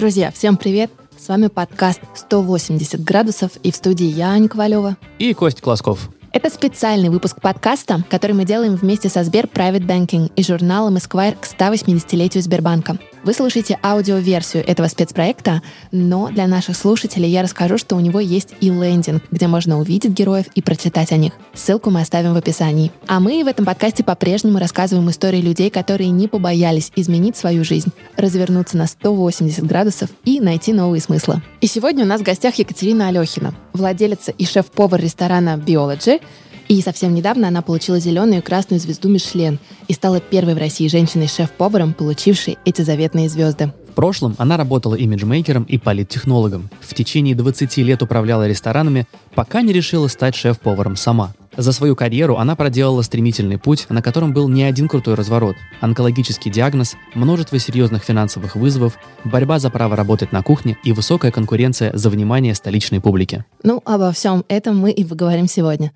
Друзья, всем привет! С вами подкаст «180 градусов» и в студии я, Аня Ковалева. И Кость Класков. Это специальный выпуск подкаста, который мы делаем вместе со Сбер Private Banking и журналом Esquire к 180-летию Сбербанка. Вы слушаете аудиоверсию этого спецпроекта, но для наших слушателей я расскажу, что у него есть и лендинг, где можно увидеть героев и прочитать о них. Ссылку мы оставим в описании. А мы в этом подкасте по-прежнему рассказываем истории людей, которые не побоялись изменить свою жизнь, развернуться на 180 градусов и найти новые смыслы. И сегодня у нас в гостях Екатерина Алехина, владелица и шеф-повар ресторана Biology, и совсем недавно она получила зеленую и красную звезду Мишлен и стала первой в России женщиной-шеф-поваром, получившей эти заветные звезды. В прошлом она работала имиджмейкером и политтехнологом. В течение 20 лет управляла ресторанами, пока не решила стать шеф-поваром сама. За свою карьеру она проделала стремительный путь, на котором был не один крутой разворот, онкологический диагноз, множество серьезных финансовых вызовов, борьба за право работать на кухне и высокая конкуренция за внимание столичной публики. Ну, обо всем этом мы и поговорим сегодня.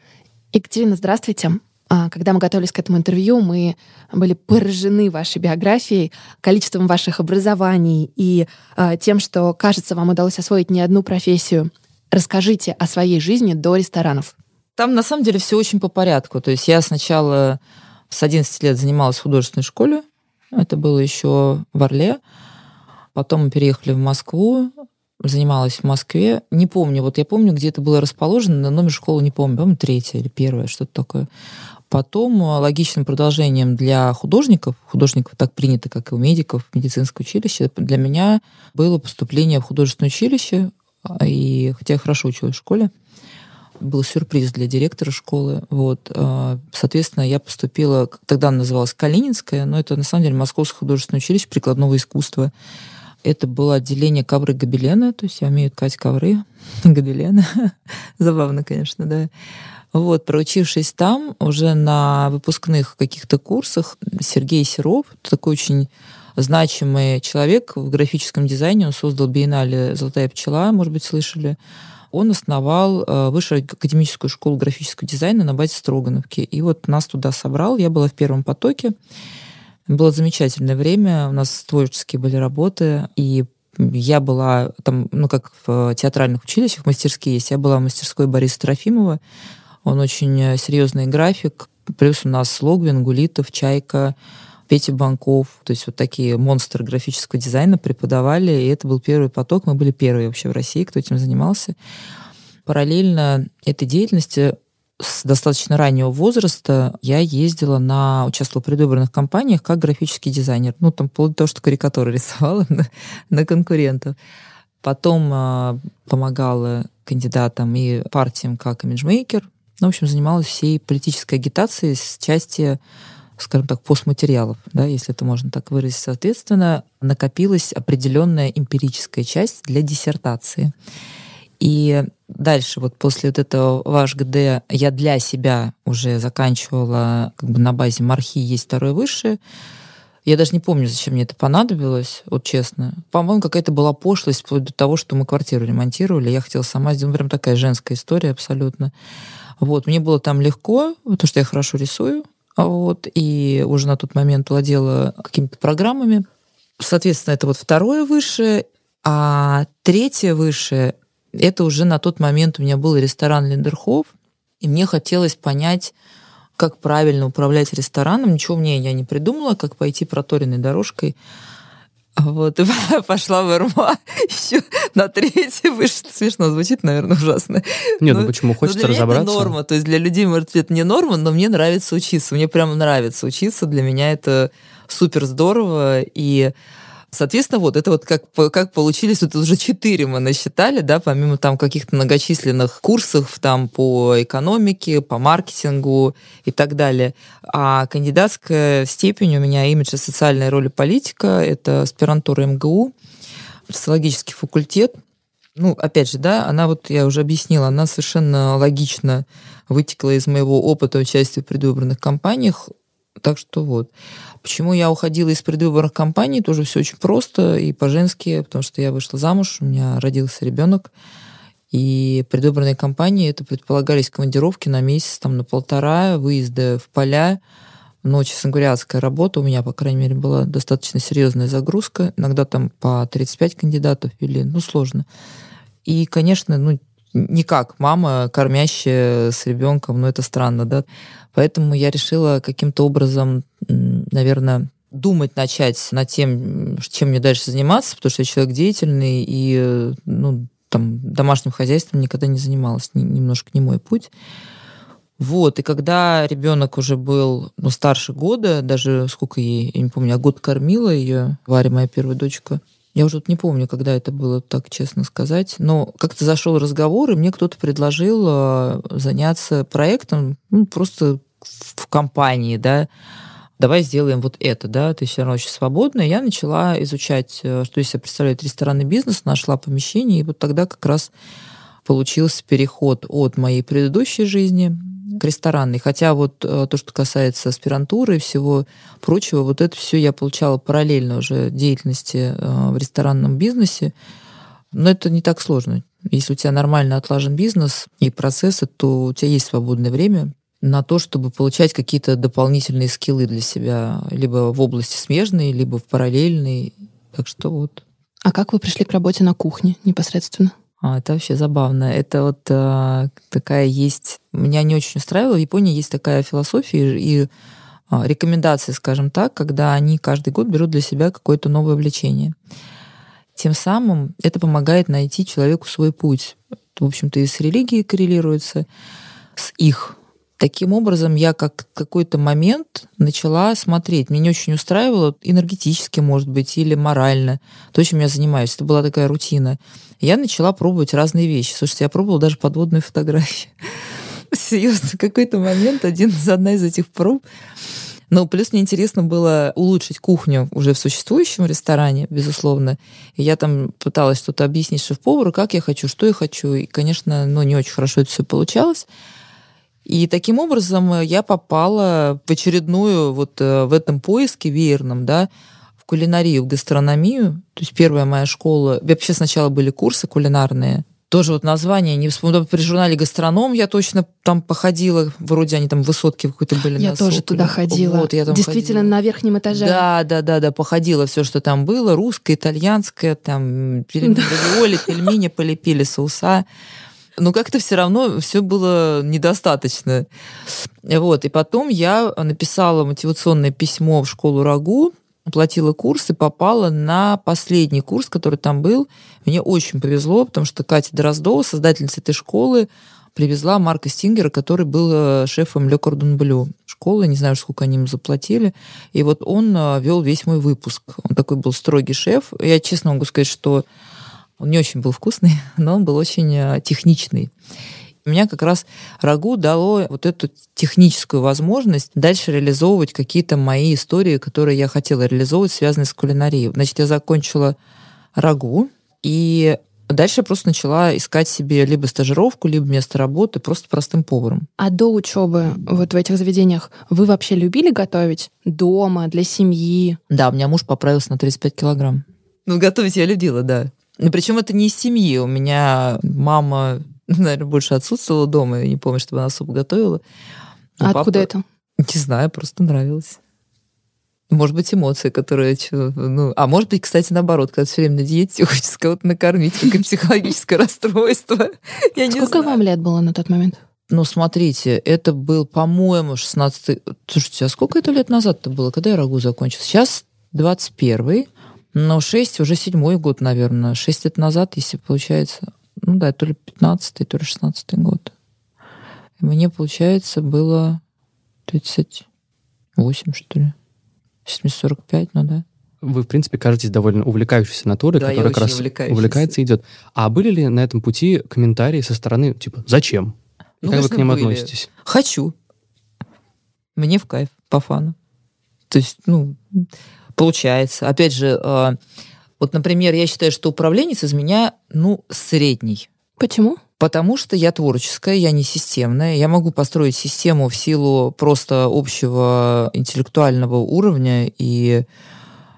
Екатерина, здравствуйте. А, когда мы готовились к этому интервью, мы были поражены вашей биографией, количеством ваших образований и а, тем, что, кажется, вам удалось освоить не одну профессию. Расскажите о своей жизни до ресторанов. Там на самом деле все очень по порядку. То есть я сначала с 11 лет занималась в художественной школе. Это было еще в Орле. Потом мы переехали в Москву занималась в Москве. Не помню, вот я помню, где это было расположено, но номер школы не помню, по-моему, третья или первая, что-то такое. Потом э, логичным продолжением для художников, художников так принято, как и у медиков, медицинское училище, для меня было поступление в художественное училище, а, и хотя я хорошо училась в школе, был сюрприз для директора школы. Вот. А, соответственно, я поступила, тогда она называлась Калининская, но это на самом деле Московское художественное училище прикладного искусства. Это было отделение ковры гобелена, то есть я умею ткать ковры гобелена. Забавно, конечно, да. Вот, проучившись там, уже на выпускных каких-то курсах, Сергей Серов, такой очень значимый человек в графическом дизайне, он создал биеннале «Золотая пчела», может быть, слышали. Он основал э, высшую академическую школу графического дизайна на базе Строгановки. И вот нас туда собрал, я была в первом потоке. Было замечательное время, у нас творческие были работы, и я была там, ну, как в театральных училищах, мастерские есть, я была в мастерской Бориса Трофимова, он очень э, серьезный график, плюс у нас Логвин, Гулитов, Чайка, Петя Банков, то есть вот такие монстры графического дизайна преподавали, и это был первый поток, мы были первые вообще в России, кто этим занимался. Параллельно этой деятельности с достаточно раннего возраста я ездила на, участвовала в предвыборных кампаниях как графический дизайнер. Ну, там, вплоть до того, что карикатуры рисовала на, на конкурентов. Потом э, помогала кандидатам и партиям как имиджмейкер. Ну, в общем, занималась всей политической агитацией с части скажем так, постматериалов, да, если это можно так выразить. Соответственно, накопилась определенная эмпирическая часть для диссертации. И дальше, вот после вот этого ваш ГД, я для себя уже заканчивала как бы на базе мархи есть второе высшее. Я даже не помню, зачем мне это понадобилось, вот честно. По-моему, какая-то была пошлость вплоть до того, что мы квартиру ремонтировали. Я хотела сама сделать, ну, прям такая женская история абсолютно. Вот, мне было там легко, потому что я хорошо рисую, вот, и уже на тот момент владела какими-то программами. Соответственно, это вот второе высшее, а третье высшее это уже на тот момент у меня был ресторан Лендерхоф, и мне хотелось понять, как правильно управлять рестораном. Ничего мне я не придумала, как пойти проторенной дорожкой. Вот, и пошла в РМА еще на третий выше. Смешно звучит, наверное, ужасно. Нет, ну, ну почему? Хочется для разобраться. это норма. То есть для людей, может, это не норма, но мне нравится учиться. Мне прямо нравится учиться. Для меня это супер здорово. И Соответственно, вот это вот как, как получились, вот уже четыре мы насчитали, да, помимо там каких-то многочисленных курсов там по экономике, по маркетингу и так далее. А кандидатская степень у меня имидж и социальная роль и политика, это аспирантура МГУ, социологический факультет. Ну, опять же, да, она вот, я уже объяснила, она совершенно логично вытекла из моего опыта участия в предвыборных кампаниях. Так что вот. Почему я уходила из предвыборных кампаний, тоже все очень просто и по-женски, потому что я вышла замуж, у меня родился ребенок, и предвыборные кампании это предполагались командировки на месяц, там на полтора, выезды в поля, Но, честно говоря, адская работа у меня, по крайней мере, была достаточно серьезная загрузка. Иногда там по 35 кандидатов или, ну, сложно. И, конечно, ну, никак мама, кормящая с ребенком, ну, это странно, да. Поэтому я решила каким-то образом, наверное, думать начать над тем, чем мне дальше заниматься, потому что я человек деятельный, и, ну, там, домашним хозяйством никогда не занималась, немножко не мой путь. Вот, и когда ребенок уже был ну, старше года, даже сколько ей, я не помню, я год кормила ее, Варя, моя первая дочка, я уже вот не помню, когда это было, так честно сказать, но как-то зашел разговор, и мне кто-то предложил э, заняться проектом, ну, просто в компании, да, давай сделаем вот это, да, ты все равно очень свободная. Я начала изучать, э, что из себя представляет ресторанный бизнес, нашла помещение, и вот тогда как раз получился переход от моей предыдущей жизни к ресторанной. Хотя вот э, то, что касается аспирантуры и всего прочего, вот это все я получала параллельно уже деятельности э, в ресторанном бизнесе. Но это не так сложно. Если у тебя нормально отлажен бизнес и процессы, то у тебя есть свободное время на то, чтобы получать какие-то дополнительные скиллы для себя, либо в области смежной, либо в параллельной. Так что вот. А как вы пришли к работе на кухне непосредственно? А, это вообще забавно. Это вот а, такая есть... Меня не очень устраивало. В Японии есть такая философия и а, рекомендации, скажем так, когда они каждый год берут для себя какое-то новое увлечение. Тем самым это помогает найти человеку свой путь. В общем-то, и с религией коррелируется, с их Таким образом, я как какой-то момент начала смотреть. Меня не очень устраивало энергетически, может быть, или морально. То, чем я занимаюсь. Это была такая рутина. Я начала пробовать разные вещи. Слушайте, я пробовала даже подводные фотографии. Серьезно, какой-то момент один из одна из этих проб но плюс мне интересно было улучшить кухню уже в существующем ресторане, безусловно. И я там пыталась что-то объяснить шеф-повару, как я хочу, что я хочу. И, конечно, ну, не очень хорошо это все получалось. И таким образом я попала в очередную вот э, в этом поиске веерном, да, в кулинарию, в гастрономию. То есть первая моя школа... Вообще сначала были курсы кулинарные, тоже вот название, не вспомню, при журнале «Гастроном» я точно там походила, вроде они там высотки какой-то были. Я тоже туда ходила. Вот, я там Действительно, ходила. на верхнем этаже. Да, да, да, да, походила все, что там было, русское, итальянское, там, равиоли, пельмени полепили, соуса но как-то все равно все было недостаточно. Вот. И потом я написала мотивационное письмо в школу РАГУ, оплатила курс и попала на последний курс, который там был. Мне очень повезло, потому что Катя Дроздова, создательница этой школы, привезла Марка Стингера, который был э, шефом Ле Кордон Блю школы, не знаю, сколько они ему заплатили. И вот он э, вел весь мой выпуск. Он такой был строгий шеф. Я честно могу сказать, что он не очень был вкусный, но он был очень э, техничный. У меня как раз рагу дало вот эту техническую возможность дальше реализовывать какие-то мои истории, которые я хотела реализовывать, связанные с кулинарией. Значит, я закончила рагу, и дальше я просто начала искать себе либо стажировку, либо место работы просто простым поваром. А до учебы вот в этих заведениях вы вообще любили готовить дома, для семьи? Да, у меня муж поправился на 35 килограмм. Ну, готовить я любила, да. Но причем это не из семьи. У меня мама, наверное, больше отсутствовала дома. Я не помню, чтобы она особо готовила. А откуда это? Не знаю, просто нравилось. Может быть, эмоции, которые... Ну, а может быть, кстати, наоборот, когда все время на диете, хочется кого-то накормить, как психологическое расстройство. Я Сколько вам лет было на тот момент? Ну, смотрите, это был, по-моему, 16... Слушайте, а сколько это лет назад-то было? Когда я рагу закончил? Сейчас 21-й. Но 6 уже седьмой год, наверное. 6 лет назад, если получается, ну да, то ли 15 то ли 16 год. И мне, получается, было 38, что ли. Сейчас мне 45, ну да. Вы, в принципе, кажетесь довольно увлекающейся натурой, да, которая как раз увлекается и идет. А были ли на этом пути комментарии со стороны, типа, зачем? Ну, как вы к ним были. относитесь? Хочу. Мне в кайф, по фану. То есть, ну, Получается. Опять же, а, вот, например, я считаю, что управленец из меня, ну, средний. Почему? Потому что я творческая, я не системная. Я могу построить систему в силу просто общего интеллектуального уровня и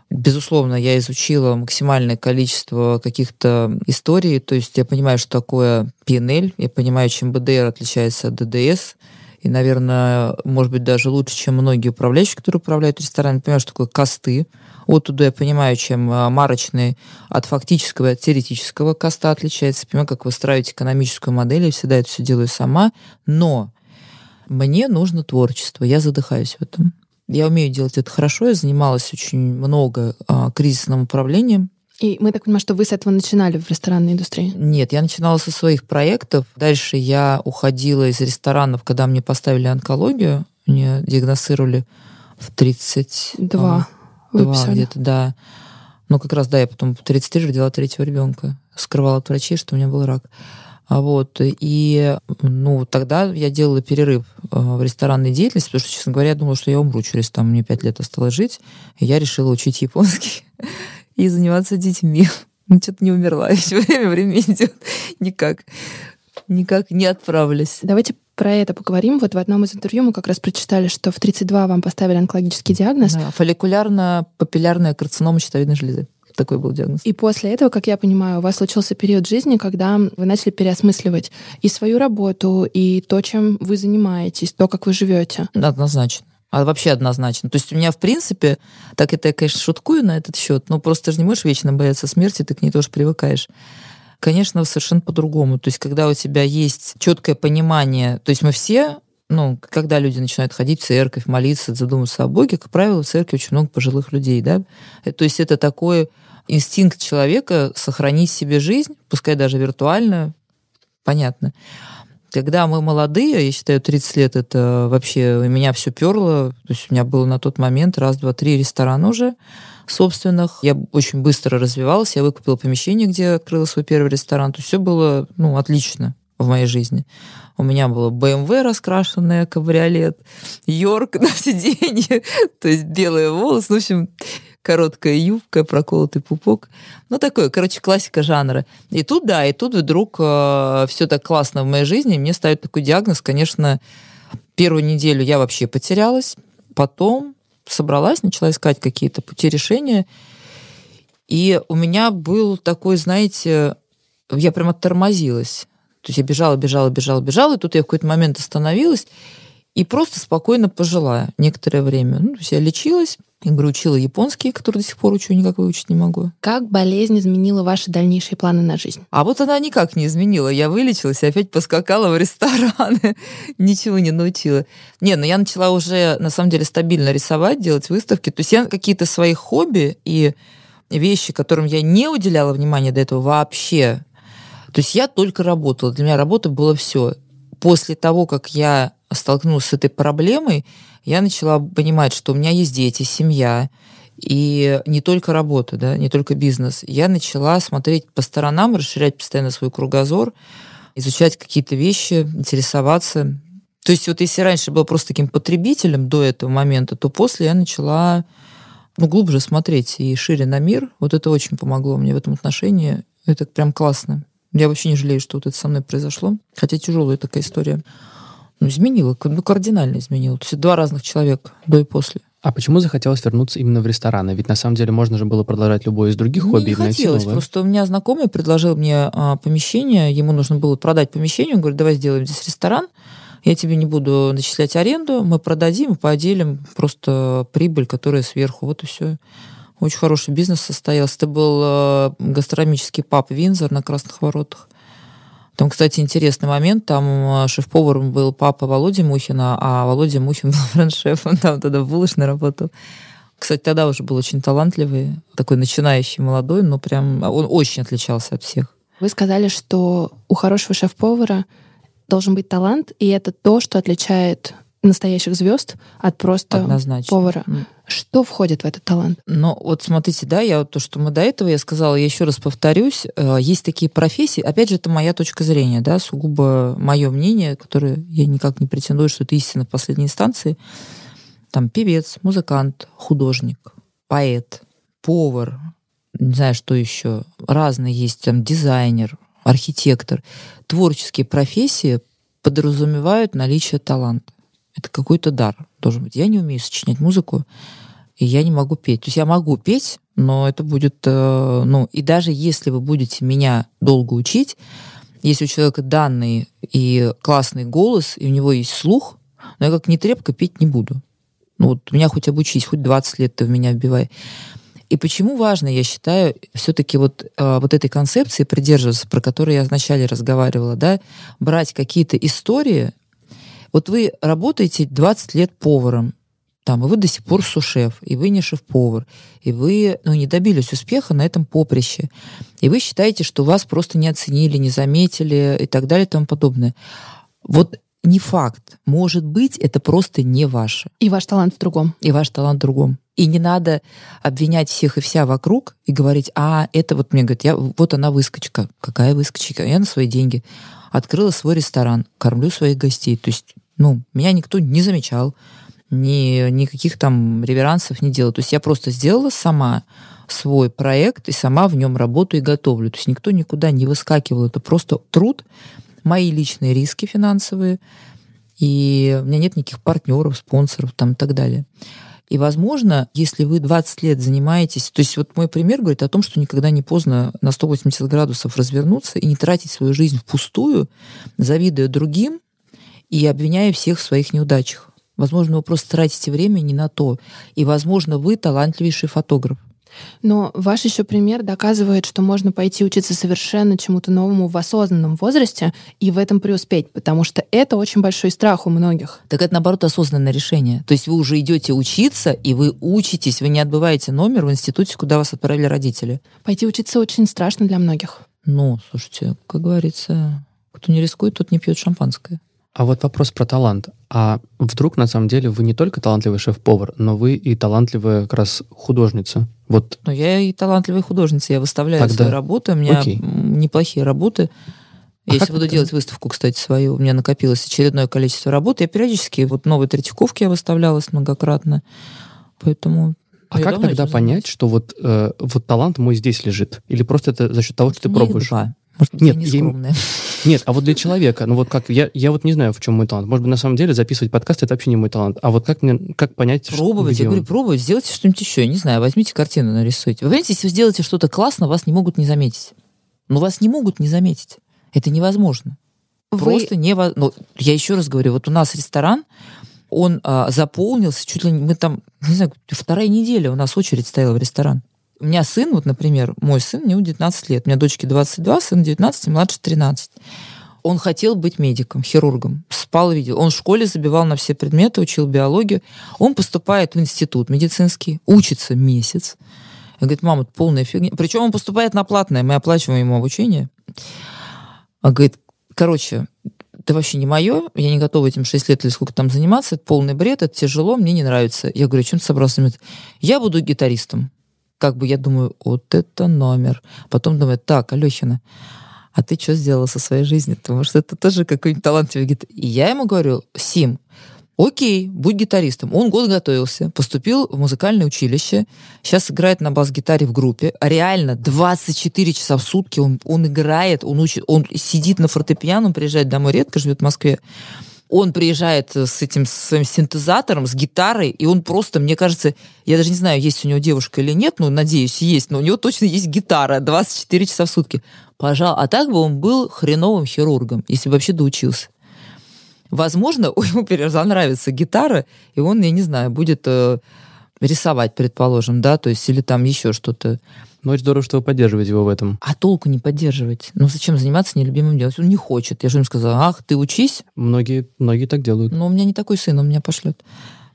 Безусловно, я изучила максимальное количество каких-то историй, то есть я понимаю, что такое PNL, я понимаю, чем БДР отличается от ДДС, и, наверное, может быть, даже лучше, чем многие управляющие, которые управляют ресторанами. Понимаю, что такое косты. Вот туда я понимаю, чем а, марочный от фактического от теоретического коста отличается. Понимаю, как выстраивать экономическую модель. Я всегда это все делаю сама. Но мне нужно творчество. Я задыхаюсь в этом. Я умею делать это хорошо. Я занималась очень много а, кризисным управлением. И мы так понимаем, что вы с этого начинали в ресторанной индустрии? Нет, я начинала со своих проектов. Дальше я уходила из ресторанов, когда мне поставили онкологию. Мне диагностировали в 32 Два где-то, да. Ну, как раз, да, я потом в 33 родила третьего ребенка. Скрывала от врачей, что у меня был рак. А вот, и, ну, тогда я делала перерыв э, в ресторанной деятельности, потому что, честно говоря, я думала, что я умру через, там, мне пять лет осталось жить, и я решила учить японский и заниматься детьми. Ну, что-то не умерла еще время, время идет. Никак. Никак не отправлюсь. Давайте про это поговорим. Вот в одном из интервью мы как раз прочитали, что в 32 вам поставили онкологический диагноз. Да, фолликулярно-папиллярная карцинома щитовидной железы такой был диагноз. И после этого, как я понимаю, у вас случился период жизни, когда вы начали переосмысливать и свою работу, и то, чем вы занимаетесь, то, как вы живете. Однозначно. А вообще однозначно. То есть у меня, в принципе, так это я, конечно, шуткую на этот счет, но просто ты же не можешь вечно бояться смерти, ты к ней тоже привыкаешь. Конечно, совершенно по-другому. То есть, когда у тебя есть четкое понимание, то есть мы все ну, когда люди начинают ходить в церковь, молиться, задумываться о Боге, как правило, в церкви очень много пожилых людей, да. То есть это такой инстинкт человека сохранить себе жизнь, пускай даже виртуальную, понятно. Когда мы молодые, я считаю, 30 лет это вообще у меня все перло. То есть у меня было на тот момент раз, два, три ресторана уже собственных. Я очень быстро развивалась, я выкупила помещение, где открыла свой первый ресторан. То есть все было ну, отлично в моей жизни. У меня было BMW раскрашенное, кабриолет, Йорк на сиденье, то есть белые волосы. В общем, короткая юбка, проколотый пупок. Ну, такое, короче, классика жанра. И тут, да, и тут вдруг э, все так классно в моей жизни. Мне ставят такой диагноз. Конечно, первую неделю я вообще потерялась. Потом собралась, начала искать какие-то пути решения. И у меня был такой, знаете, я прям оттормозилась. То есть я бежала, бежала, бежала, бежала, и тут я в какой-то момент остановилась и просто спокойно пожила некоторое время. Ну, то есть я лечилась, я говорю, учила японский, который до сих пор учу, никак выучить не могу. Как болезнь изменила ваши дальнейшие планы на жизнь? А вот она никак не изменила. Я вылечилась и опять поскакала в рестораны. Ничего не научила. Не, но ну я начала уже, на самом деле, стабильно рисовать, делать выставки. То есть я какие-то свои хобби и вещи, которым я не уделяла внимания до этого вообще. То есть я только работала. Для меня работа было все. После того, как я столкнулась с этой проблемой, я начала понимать, что у меня есть дети, семья, и не только работа, да, не только бизнес. Я начала смотреть по сторонам, расширять постоянно свой кругозор, изучать какие-то вещи, интересоваться. То есть вот если раньше была просто таким потребителем до этого момента, то после я начала ну, глубже смотреть и шире на мир. Вот это очень помогло мне в этом отношении. Это прям классно. Я вообще не жалею, что вот это со мной произошло. Хотя тяжелая такая история ну, изменила, ну, кардинально изменила. То есть два разных человека до и после. А почему захотелось вернуться именно в рестораны? Ведь на самом деле можно же было продолжать любое из других мне хобби не и хотелось, новое. Просто у меня знакомый предложил мне а, помещение, ему нужно было продать помещение, он говорит, давай сделаем здесь ресторан, я тебе не буду начислять аренду, мы продадим и поделим просто прибыль, которая сверху, вот и все. Очень хороший бизнес состоялся. Это был э, гастрономический паб Винзор на Красных Воротах. Там, кстати, интересный момент. Там э, шеф-поваром был папа Володя Мухина, а Володя Мухин был френд-шефом. Там тогда в булочной работал. Кстати, тогда уже был очень талантливый, такой начинающий молодой, но прям он очень отличался от всех. Вы сказали, что у хорошего шеф-повара должен быть талант, и это то, что отличает настоящих звезд от просто Однозначно. повара. Что входит в этот талант? Ну, вот смотрите, да, я вот то, что мы до этого я сказала, я еще раз повторюсь, э, есть такие профессии, опять же, это моя точка зрения, да, сугубо мое мнение, которое я никак не претендую, что это истина в последней инстанции. Там певец, музыкант, художник, поэт, повар, не знаю, что еще, разные есть, там дизайнер, архитектор. Творческие профессии подразумевают наличие таланта. Это какой-то дар должен быть. Я не умею сочинять музыку, и я не могу петь. То есть я могу петь, но это будет, э, ну, и даже если вы будете меня долго учить, если у человека данный и классный голос, и у него есть слух, но я как не трепка петь не буду. Ну вот меня хоть обучись, хоть 20 лет ты в меня вбивай. И почему важно, я считаю, все-таки вот, э, вот этой концепции придерживаться, про которую я вначале разговаривала, да, брать какие-то истории. Вот вы работаете 20 лет поваром, там, и вы до сих пор сушеф, и вы не шеф-повар, и вы ну, не добились успеха на этом поприще, и вы считаете, что вас просто не оценили, не заметили и так далее и тому подобное. Вот не факт. Может быть, это просто не ваше. И ваш талант в другом. И ваш талант в другом. И не надо обвинять всех и вся вокруг и говорить, а, это вот мне говорит, я, вот она выскочка. Какая выскочка? Я на свои деньги открыла свой ресторан, кормлю своих гостей. То есть, ну, меня никто не замечал, ни, никаких там реверансов не делала. То есть я просто сделала сама свой проект и сама в нем работаю и готовлю. То есть никто никуда не выскакивал. Это просто труд, мои личные риски финансовые, и у меня нет никаких партнеров, спонсоров там и так далее. И, возможно, если вы 20 лет занимаетесь... То есть вот мой пример говорит о том, что никогда не поздно на 180 градусов развернуться и не тратить свою жизнь впустую, завидуя другим и обвиняя всех в своих неудачах. Возможно, вы просто тратите время не на то. И, возможно, вы талантливейший фотограф. Но ваш еще пример доказывает, что можно пойти учиться совершенно чему-то новому в осознанном возрасте и в этом преуспеть, потому что это очень большой страх у многих. Так это, наоборот, осознанное решение. То есть вы уже идете учиться, и вы учитесь, вы не отбываете номер в институте, куда вас отправили родители. Пойти учиться очень страшно для многих. Ну, слушайте, как говорится, кто не рискует, тот не пьет шампанское. А вот вопрос про талант. А вдруг на самом деле вы не только талантливый шеф-повар, но вы и талантливая как раз художница? Вот. Ну, я и талантливая художница. Я выставляю Тогда... свои работы. У меня Окей. неплохие работы. Я а если буду это? делать выставку, кстати, свою, у меня накопилось очередное количество работ. Я периодически, вот новые Третьяковки я выставлялась многократно. Поэтому а как тогда понять, что вот, э, вот талант мой здесь лежит? Или просто это за счет того, что ты пробуешь? Два. Может нет, я не Я... Нет, а вот для человека, ну вот как, я, я вот не знаю, в чем мой талант. Может быть, на самом деле записывать подкаст это вообще не мой талант. А вот как мне, как понять, Пробовать, что, я говорю, пробовать, сделайте что-нибудь еще, я не знаю, возьмите картину, нарисуйте. Вы понимаете, если вы сделаете что-то классно, вас не могут не заметить. Но вас не могут не заметить. Это невозможно. Вы... Просто невозможно. Ну, я еще раз говорю, вот у нас ресторан, он а, заполнился чуть ли не, мы там, не знаю, вторая неделя у нас очередь стояла в ресторан. У меня сын, вот, например, мой сын, мне 19 лет, у меня дочке 22, сын 19, младше 13. Он хотел быть медиком, хирургом. Спал видел. Он в школе забивал на все предметы, учил биологию. Он поступает в институт медицинский, учится месяц. Он говорит, мама, это полная фигня. Причем он поступает на платное, мы оплачиваем ему обучение. Он говорит, короче, это вообще не мое, я не готова этим 6 лет или сколько там заниматься, это полный бред, это тяжело, мне не нравится. Я говорю, чем ты собрался? Я буду гитаристом как бы я думаю, вот это номер. Потом думаю, так, Алехина, а ты что сделала со своей жизнью? Потому что это тоже какой-нибудь талантливый гитарист. И я ему говорю, Сим, окей, будь гитаристом. Он год готовился, поступил в музыкальное училище, сейчас играет на бас-гитаре в группе. А реально 24 часа в сутки он, он играет, он учит, он сидит на фортепиано, он приезжает домой редко, живет в Москве. Он приезжает с этим своим синтезатором, с гитарой, и он просто, мне кажется, я даже не знаю, есть у него девушка или нет, но надеюсь, есть, но у него точно есть гитара 24 часа в сутки. Пожалуй, а так бы он был хреновым хирургом, если бы вообще доучился. Возможно, ему нравится гитара, и он, я не знаю, будет э, рисовать, предположим, да, то есть или там еще что-то. Ну, очень здорово, что вы поддерживаете его в этом. А толку не поддерживать? Ну, зачем заниматься нелюбимым делом? Он не хочет. Я же ему сказала, ах, ты учись. Многие, многие так делают. Но у меня не такой сын, он меня пошлет.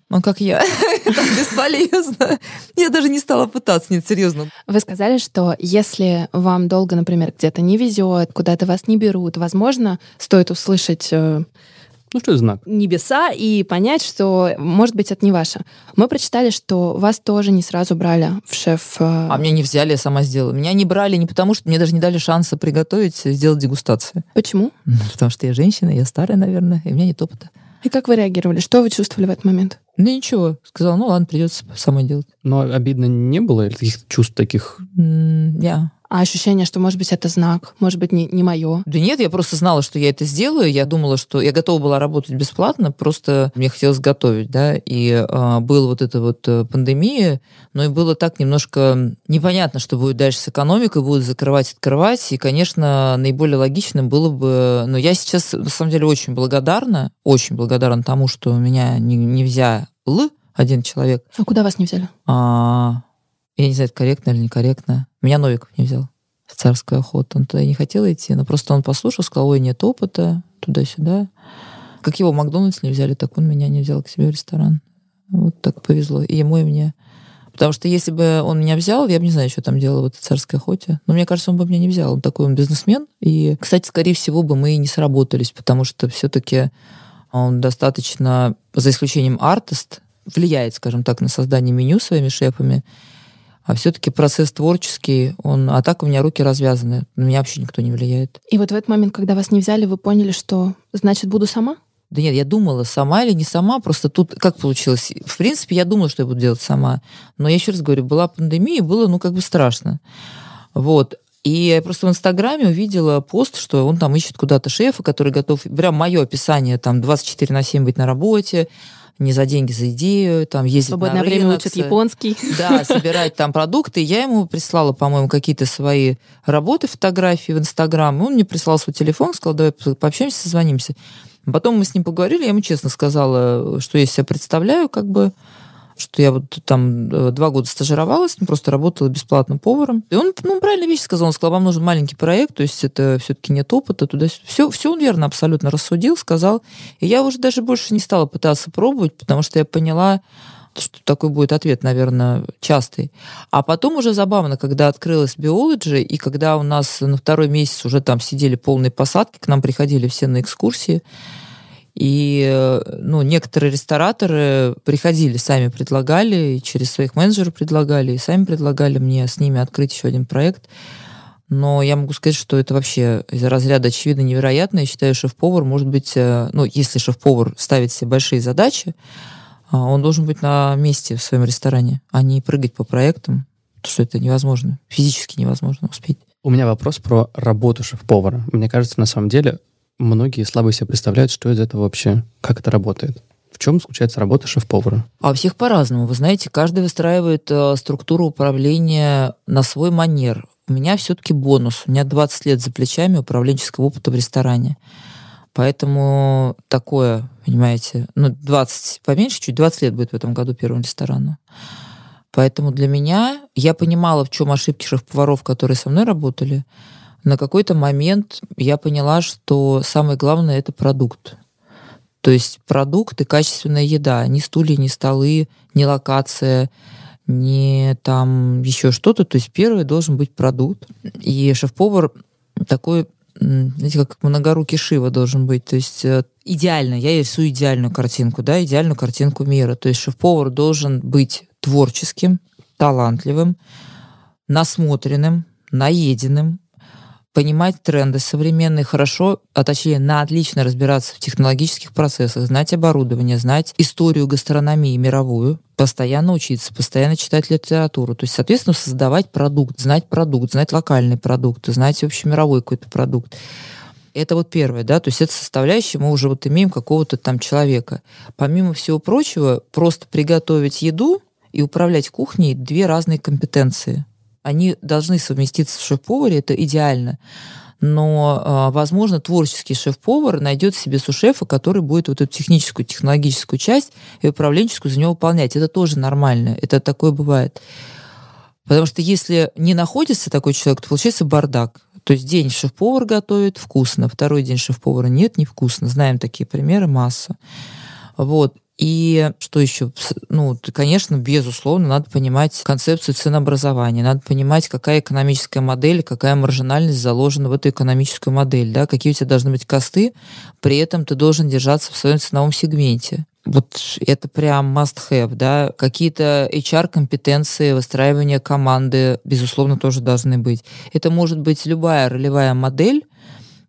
Он как я. Это бесполезно. Я даже не стала пытаться, нет, серьезно. Вы сказали, что если вам долго, например, где-то не везет, куда-то вас не берут, возможно, стоит услышать э, ну, что это знак? Небеса и понять, что, может быть, это не ваше. Мы прочитали, что вас тоже не сразу брали в шеф... Э, а меня не взяли, я сама сделала. Меня не брали не потому, что мне даже не дали шанса приготовить, сделать дегустацию. Почему? Потому что я женщина, я старая, наверное, и у меня нет опыта. И как вы реагировали? Что вы чувствовали в этот момент? Ну ничего. Сказала, ну ладно, придется самой делать. Но обидно не было или каких-то чувств таких? Я. А ощущение, что, может быть, это знак, может быть, не, не мое. Да нет, я просто знала, что я это сделаю. Я думала, что я готова была работать бесплатно, просто мне хотелось готовить, да. И э, была вот эта вот пандемия, но и было так немножко непонятно, что будет дальше с экономикой, будут закрывать, открывать. И, конечно, наиболее логичным было бы... Но я сейчас, на самом деле, очень благодарна, очень благодарна тому, что меня не, не взял один человек. А куда вас не взяли? А, я не знаю, это корректно или некорректно. Меня Новиков не взял в царскую охоту. Он туда не хотел идти, но просто он послушал, сказал, ой, нет опыта, туда-сюда. Как его Макдональдс не взяли, так он меня не взял к себе в ресторан. Вот так повезло. И ему, и мне. Потому что если бы он меня взял, я бы не знаю, что там делал в этой царской охоте. Но мне кажется, он бы меня не взял. Он такой он бизнесмен. И, кстати, скорее всего бы мы и не сработались, потому что все-таки он достаточно, за исключением артист, влияет, скажем так, на создание меню своими шефами. А все-таки процесс творческий, он, а так у меня руки развязаны, на меня вообще никто не влияет. И вот в этот момент, когда вас не взяли, вы поняли, что значит буду сама? Да нет, я думала, сама или не сама, просто тут как получилось? В принципе, я думала, что я буду делать сама. Но я еще раз говорю, была пандемия, было, ну, как бы страшно. Вот. И я просто в Инстаграме увидела пост, что он там ищет куда-то шефа, который готов... Прям мое описание, там, 24 на 7 быть на работе, не за деньги, за идею, там ездить Свободное на время рынок, учат японский. Да, собирать там продукты. Я ему прислала, по-моему, какие-то свои работы, фотографии в Инстаграм. Он мне прислал свой телефон, сказал, давай пообщаемся, созвонимся. Потом мы с ним поговорили, я ему честно сказала, что я себя представляю, как бы, что я вот там э, два года стажировалась, просто работала бесплатным поваром. И он, ну, правильно вещи сказал. Он сказал, вам нужен маленький проект, то есть это все-таки нет опыта туда все, все он верно абсолютно рассудил, сказал. И я уже даже больше не стала пытаться пробовать, потому что я поняла, что такой будет ответ, наверное, частый. А потом уже забавно, когда открылась Biology, и когда у нас на второй месяц уже там сидели полные посадки, к нам приходили все на экскурсии, и ну, некоторые рестораторы приходили, сами предлагали, и через своих менеджеров предлагали, и сами предлагали мне с ними открыть еще один проект. Но я могу сказать, что это вообще из разряда очевидно невероятно. Я считаю, шеф-повар может быть, э, ну, если шеф-повар ставит себе большие задачи, а, он должен быть на месте в своем ресторане, а не прыгать по проектам, потому что это невозможно, физически невозможно успеть. У меня вопрос про работу шеф-повара. Мне кажется, на самом деле, многие слабо себе представляют, что из этого вообще, как это работает. В чем заключается работа шеф-повара? А у всех по-разному. Вы знаете, каждый выстраивает э, структуру управления на свой манер. У меня все-таки бонус. У меня 20 лет за плечами управленческого опыта в ресторане. Поэтому такое, понимаете, ну, 20, поменьше чуть, 20 лет будет в этом году первому ресторану. Поэтому для меня, я понимала, в чем ошибки шеф-поваров, которые со мной работали, на какой-то момент я поняла, что самое главное это продукт. То есть продукт и качественная еда, не стулья, не столы, не локация, не там еще что-то. То есть первый должен быть продукт. И шеф-повар такой, знаете, как многорукий Шива должен быть. То есть э, идеально, я рисую идеальную картинку, да, идеальную картинку мира. То есть шеф-повар должен быть творческим, талантливым, насмотренным, наеденным, понимать тренды современные хорошо, а точнее на отлично разбираться в технологических процессах, знать оборудование, знать историю гастрономии мировую, постоянно учиться, постоянно читать литературу. То есть, соответственно, создавать продукт, знать продукт, знать локальный продукт, знать общемировой какой-то продукт. Это вот первое, да, то есть это составляющая, мы уже вот имеем какого-то там человека. Помимо всего прочего, просто приготовить еду и управлять кухней две разные компетенции они должны совместиться в шеф-поваре, это идеально. Но, а, возможно, творческий шеф-повар найдет себе сушефа, который будет вот эту техническую, технологическую часть и управленческую за него выполнять. Это тоже нормально. Это такое бывает. Потому что если не находится такой человек, то получается бардак. То есть день шеф-повар готовит вкусно, второй день шеф-повара нет, невкусно. Знаем такие примеры, масса. Вот. И что еще? Ну, конечно, безусловно, надо понимать концепцию ценообразования, надо понимать, какая экономическая модель, какая маржинальность заложена в эту экономическую модель, да, какие у тебя должны быть косты, при этом ты должен держаться в своем ценовом сегменте. Вот это прям must-have, да. Какие-то HR-компетенции, выстраивание команды, безусловно, тоже должны быть. Это может быть любая ролевая модель,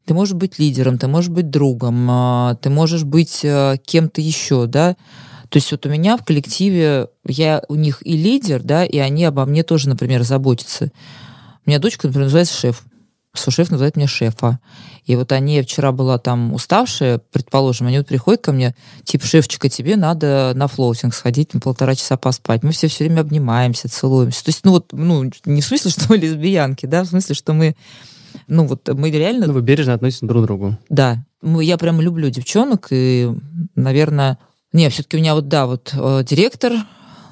ты можешь быть лидером, ты можешь быть другом, а, ты можешь быть э, кем-то еще, да. То есть вот у меня в коллективе, я у них и лидер, да, и они обо мне тоже, например, заботятся. У меня дочка, например, называется шеф. Сушеф называет меня шефа. И вот они вчера была там уставшая, предположим, они вот приходят ко мне, типа, шефчика, тебе надо на флоутинг сходить, на полтора часа поспать. Мы все все время обнимаемся, целуемся. То есть, ну вот, ну, не в смысле, что мы лесбиянки, да, в смысле, что мы, ну вот, мы реально... Ну, вы бережно относитесь друг к другу. Да. Я прям люблю девчонок, и, наверное... Не, все-таки у меня вот, да, вот э, директор,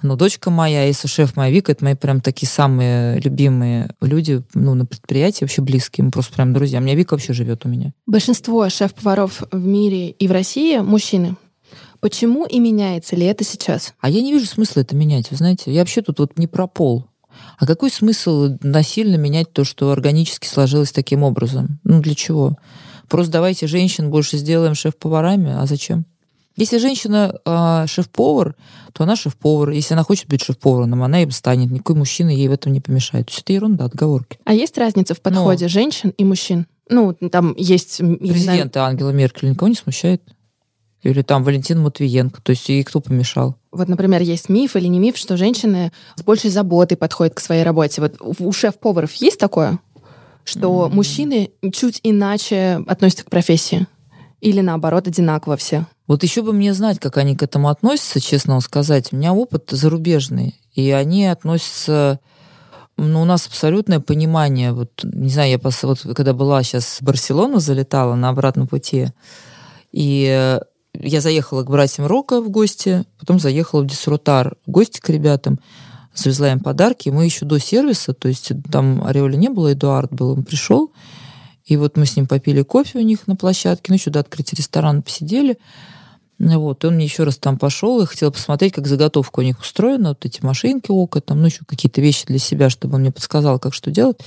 но дочка моя и шеф моя Вика, это мои прям такие самые любимые люди, ну, на предприятии, вообще близкие, мы просто прям друзья. У меня Вика вообще живет у меня. Большинство шеф-поваров в мире и в России мужчины. Почему и меняется ли это сейчас? А я не вижу смысла это менять, вы знаете. Я вообще тут вот не про пол. А какой смысл насильно менять то, что органически сложилось таким образом? Ну, для чего? Просто давайте женщин больше сделаем шеф-поварами, а зачем? Если женщина э, шеф-повар, то она шеф-повар. Если она хочет быть шеф-поваром, она им станет. Никакой мужчина ей в этом не помешает. То есть это ерунда, отговорки. А есть разница в подходе Но... женщин и мужчин? Ну, там есть... Президента Ангела Меркель никого не смущает? Или там Валентин Матвиенко. То есть ей кто помешал? Вот, например, есть миф или не миф, что женщины с большей заботой подходят к своей работе. Вот у шеф-поваров есть такое? Что mm-hmm. мужчины чуть иначе относятся к профессии? Или наоборот, одинаково все? Вот еще бы мне знать, как они к этому относятся, честно вам сказать. У меня опыт зарубежный, и они относятся ну, у нас абсолютное понимание. Вот, не знаю, я пос... вот когда была сейчас в Барселону, залетала на обратном пути, и я заехала к братьям Рока в гости, потом заехала в Дисрутар в гости к ребятам, завезла им подарки. Мы еще до сервиса, то есть там Ореоля не было, Эдуард был, он пришел, и вот мы с ним попили кофе у них на площадке, ну, сюда открыть ресторан, посидели. Вот, и он мне еще раз там пошел и хотел посмотреть, как заготовка у них устроена, вот эти машинки око, там, ну, еще какие-то вещи для себя, чтобы он мне подсказал, как что делать.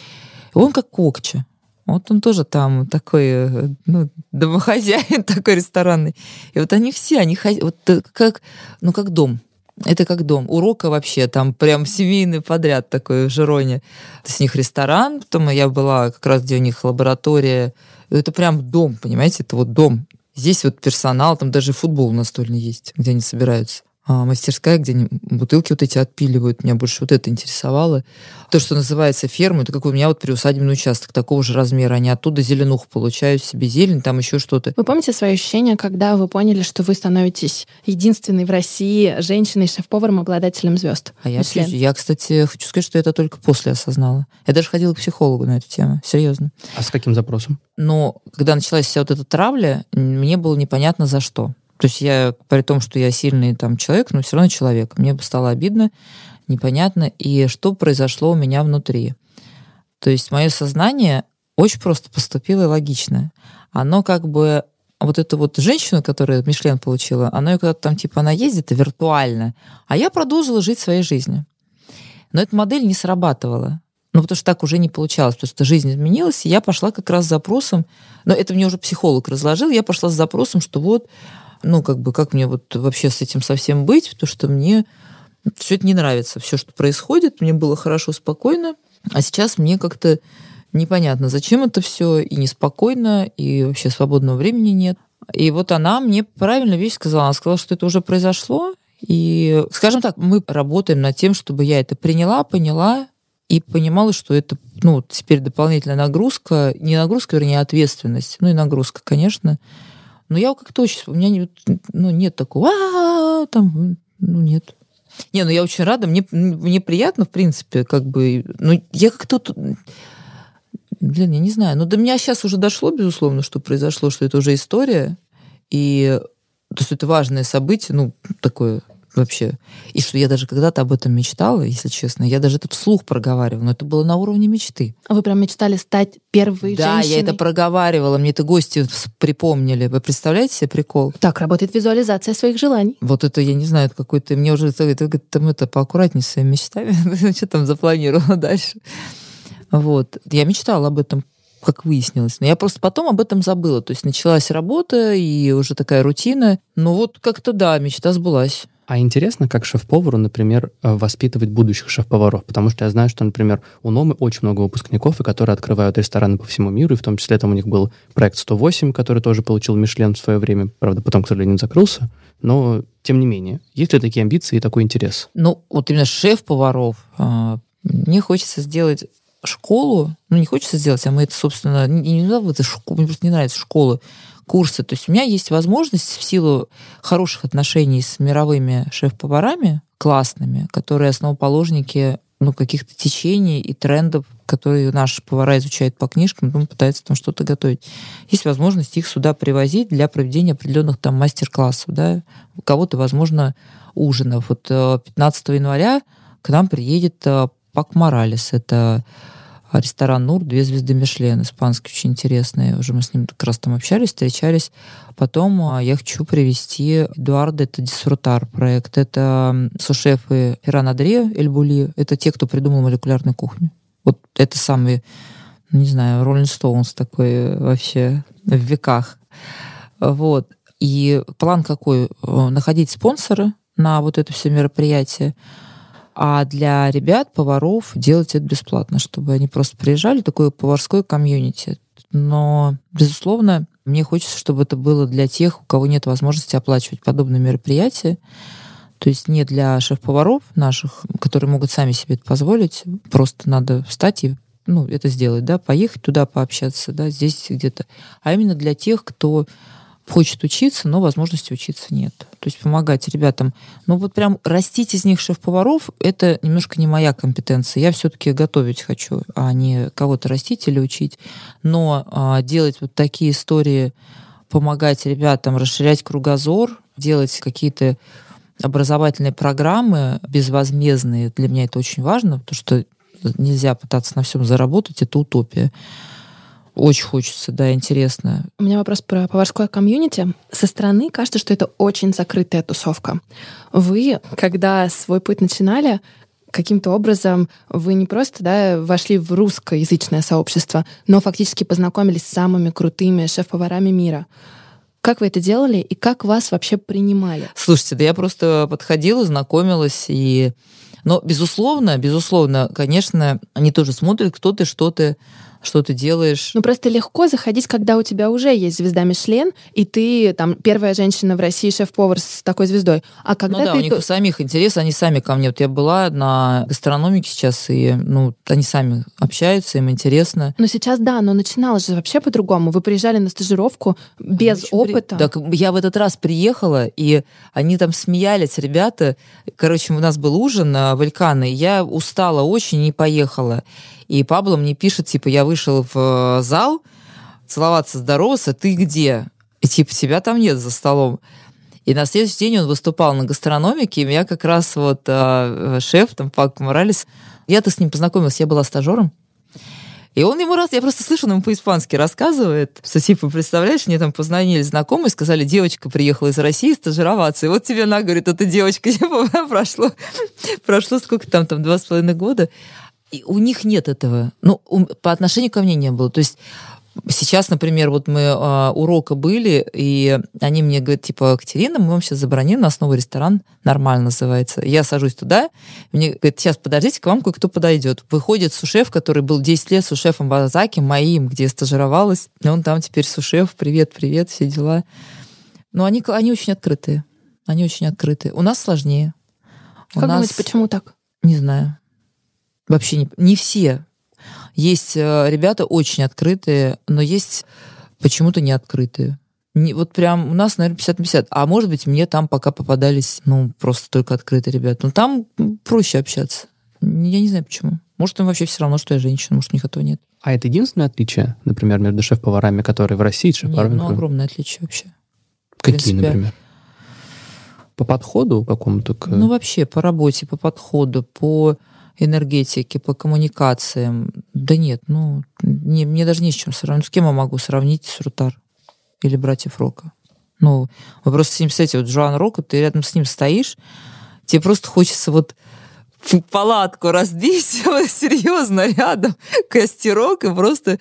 И он как кокча. Вот он тоже там такой, э, ну, домохозяин такой ресторанный. И вот они все, они вот как, ну, как дом. Это как дом. Урока вообще там прям семейный подряд такой в Жироне. С них ресторан, потом я была как раз, где у них лаборатория. Это прям дом, понимаете? Это вот дом. Здесь вот персонал, там даже футбол настольный есть, где они собираются. А, мастерская, где они бутылки вот эти отпиливают. Меня больше вот это интересовало. То, что называется ферма, это как у меня вот приусадебный участок такого же размера. Они оттуда зеленуху получают себе зелень, там еще что-то. Вы помните свои ощущения, когда вы поняли, что вы становитесь единственной в России женщиной шеф-поваром, обладателем звезд? А я, я, кстати, хочу сказать, что это только после осознала. Я даже ходила к психологу на эту тему, серьезно. А с каким запросом? Но когда началась вся вот эта травля, мне было непонятно за что. То есть я, при том, что я сильный там человек, но все равно человек. Мне стало обидно, непонятно. И что произошло у меня внутри? То есть мое сознание очень просто поступило и логично. Оно как бы вот эту вот женщину, которая Мишлен получила, она когда-то там, типа, она ездит виртуально, а я продолжила жить своей жизнью. Но эта модель не срабатывала. Ну, потому что так уже не получалось, потому что жизнь изменилась, и я пошла как раз с запросом, но это мне уже психолог разложил, я пошла с запросом, что вот ну, как бы, как мне вот вообще с этим совсем быть, потому что мне все это не нравится, все, что происходит, мне было хорошо, спокойно, а сейчас мне как-то непонятно, зачем это все, и неспокойно, и вообще свободного времени нет. И вот она мне правильно вещь сказала. Она сказала, что это уже произошло. И, скажем так, мы работаем над тем, чтобы я это приняла, поняла и понимала, что это ну, теперь дополнительная нагрузка, не нагрузка, вернее, ответственность, ну и нагрузка, конечно, но я как-то очень... У меня не, ну, нет такого... Там, ну, нет. Не, ну я очень рада. Мне, мне приятно, в принципе, как бы... Ну, я как-то... Блин, я не знаю. Но до меня сейчас уже дошло, безусловно, что произошло, что это уже история. И то есть это важное событие, ну, такое вообще. И что я даже когда-то об этом мечтала, если честно. Я даже это вслух проговаривала, но это было на уровне мечты. А вы прям мечтали стать первой да, женщиной? Да, я это проговаривала, мне это гости припомнили. Вы представляете себе прикол? Так работает визуализация своих желаний. Вот это, я не знаю, это какой-то... Мне уже это, это, там это поаккуратнее с своими мечтами. Что там запланировала дальше? Вот. Я мечтала об этом как выяснилось. Но я просто потом об этом забыла. То есть началась работа и уже такая рутина. Ну вот как-то да, мечта сбылась. А интересно, как шеф-повару, например, э, воспитывать будущих шеф-поваров? Потому что я знаю, что, например, у Номы очень много выпускников, и которые открывают рестораны по всему миру, и в том числе там у них был проект 108, который тоже получил Мишлен в свое время. Правда, потом, к сожалению, закрылся. Но, тем не менее, есть ли такие амбиции и такой интерес? Ну, вот именно шеф-поваров. А, мне хочется сделать школу, ну, не хочется сделать, а мы это, собственно, не, не знаю, это школа, мне просто не нравится школы, курсы. То есть у меня есть возможность в силу хороших отношений с мировыми шеф-поварами, классными, которые основоположники ну, каких-то течений и трендов, которые наши повара изучают по книжкам, потом пытаются там что-то готовить. Есть возможность их сюда привозить для проведения определенных там мастер-классов, да, у кого-то, возможно, ужинов. Вот 15 э, января к нам приедет э, Пак Моралес. Это ресторан Нур, две звезды Мишлен, испанский, очень интересный. Уже мы с ним как раз там общались, встречались. Потом а, я хочу привести Эдуарда, это Дисрутар проект. Это сушефы Ферран Адре, Эльбули. Это те, кто придумал молекулярную кухню. Вот это самый, не знаю, Роллинг Стоунс такой вообще в веках. Вот. И план какой? Находить спонсора на вот это все мероприятие, а для ребят, поваров, делать это бесплатно, чтобы они просто приезжали, такое поварское комьюнити. Но, безусловно, мне хочется, чтобы это было для тех, у кого нет возможности оплачивать подобные мероприятия. То есть не для шеф-поваров наших, которые могут сами себе это позволить. Просто надо встать и ну, это сделать, да, поехать туда пообщаться, да, здесь где-то. А именно для тех, кто хочет учиться, но возможности учиться нет. То есть помогать ребятам. Ну вот прям растить из них шеф-поваров, это немножко не моя компетенция. Я все-таки готовить хочу, а не кого-то растить или учить. Но а, делать вот такие истории, помогать ребятам расширять кругозор, делать какие-то образовательные программы безвозмездные, для меня это очень важно, потому что нельзя пытаться на всем заработать, это утопия. Очень хочется, да, интересно. У меня вопрос про поварское комьюнити. Со стороны кажется, что это очень закрытая тусовка. Вы, когда свой путь начинали, каким-то образом вы не просто да, вошли в русскоязычное сообщество, но фактически познакомились с самыми крутыми шеф-поварами мира. Как вы это делали и как вас вообще принимали? Слушайте, да я просто подходила, знакомилась и... Но, безусловно, безусловно, конечно, они тоже смотрят, кто ты, что ты, что ты делаешь. Ну, просто легко заходить, когда у тебя уже есть звезда Мишлен, и ты там первая женщина в России шеф-повар с такой звездой. А когда ну да, ты... у них у самих интерес, они сами ко мне. Вот я была на гастрономике сейчас, и ну, они сами общаются, им интересно. Ну, сейчас да, но начиналось же вообще по-другому. Вы приезжали на стажировку без ну, опыта. При... Так я в этот раз приехала, и они там смеялись, ребята. Короче, у нас был ужин в Элькане, я устала очень и поехала. И Пабло мне пишет, типа, я вышел в э, зал, целоваться, здороваться, ты где? И типа, тебя там нет за столом. И на следующий день он выступал на гастрономике, и меня как раз вот э, шеф, там, Пак Моралес, я-то с ним познакомилась, я была стажером. И он ему раз, я просто слышу, он ему по-испански рассказывает, что типа, представляешь, мне там позвонили знакомые, сказали, девочка приехала из России стажироваться, и вот тебе она говорит, эта девочка, типа, прошло, прошло сколько там, там, два с половиной года, и у них нет этого. Ну, у, по отношению ко мне не было. То есть Сейчас, например, вот мы э, урока были, и они мне говорят, типа, Катерина, мы вам сейчас заброним, на основу ресторан нормально называется. Я сажусь туда, мне говорят, сейчас подождите, к вам кое-кто подойдет. Выходит сушеф, который был 10 лет сушефом в Азаке, моим, где я стажировалась, и он там теперь сушеф, привет, привет, все дела. Но они, они очень открытые. Они очень открытые. У нас сложнее. Как У нас... думаете, почему так? Не знаю. Вообще не, не все. Есть э, ребята очень открытые, но есть почему-то не открытые. Не, вот прям у нас, наверное, 50 на 50. А может быть, мне там пока попадались, ну, просто только открытые ребята. Но там проще общаться. Я не знаю почему. Может, им вообще все равно, что я женщина, может, у них этого нет. А это единственное отличие, например, между шеф-поварами, которые в России и шеф-поварами? Нет, ну, огромное отличие вообще. Какие, принципе, например? По подходу какому-то? К... Ну, вообще, по работе, по подходу, по энергетики, по коммуникациям. Да нет, ну, не, мне даже не с чем сравнить. С кем я могу сравнить с Рутар или братьев Рока? Ну, вы просто с ним, кстати, вот Джоан Рока, ты рядом с ним стоишь, тебе просто хочется вот палатку разбить, серьезно, рядом, костерок, и просто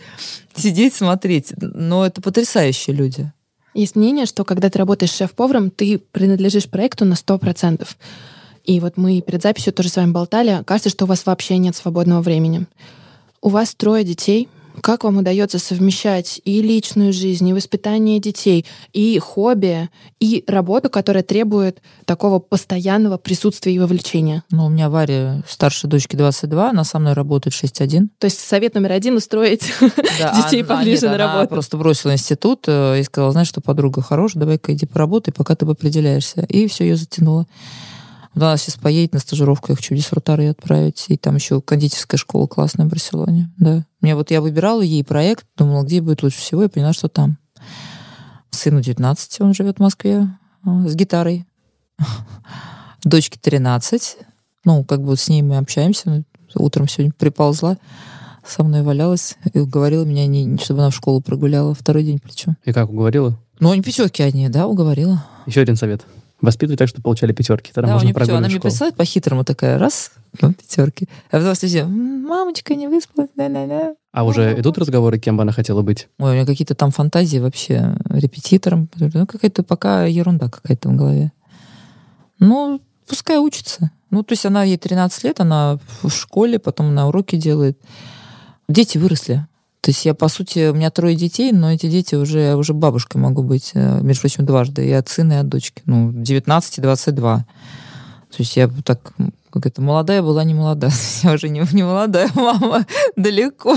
сидеть, смотреть. Но это потрясающие люди. Есть мнение, что когда ты работаешь шеф-поваром, ты принадлежишь проекту на 100%. И вот мы перед записью тоже с вами болтали. Кажется, что у вас вообще нет свободного времени. У вас трое детей, Как вам удается совмещать и личную жизнь, и воспитание детей, и хобби, и работу, которая требует такого постоянного присутствия и вовлечения? Ну, у меня Варя, старшей дочке 22, она со мной работает 6-1. То есть совет номер один — устроить детей поближе на работу. просто бросила институт э, и сказала, знаешь, что подруга хорошая, давай-ка иди поработай, пока ты определяешься. И все, ее затянуло. Вот она сейчас поедет на стажировку, я хочу дисрутары отправить. И там еще кондитерская школа классная в Барселоне. Да. Мне вот я выбирала ей проект, думала, где будет лучше всего, и поняла, что там. Сыну 19, он живет в Москве а, с гитарой. Дочке 13. Ну, как бы с ней мы общаемся. Утром сегодня приползла, со мной валялась и уговорила меня, не, чтобы она в школу прогуляла второй день причем. И как, уговорила? Ну, они пятерки одни, да, уговорила. Еще один совет. Воспитывать так, чтобы получали пятерки. Тогда да, можно нее она мне присылает по-хитрому такая, раз, ну, пятерки. А потом все, мамочка не выспалась, да-да-да. А уже идут разговоры, кем бы она хотела быть? Ой, у меня какие-то там фантазии вообще репетитором. Ну, какая-то пока ерунда какая-то в голове. Ну, пускай учится. Ну, то есть она, ей 13 лет, она в школе, потом на уроки делает. Дети выросли. То есть я, по сути, у меня трое детей, но эти дети уже, уже бабушкой могу быть, э, между прочим, дважды, и от сына, и от дочки. Ну, 19 и 22. То есть я так как это, молодая была не молодая. Я уже не, не молодая мама, далеко.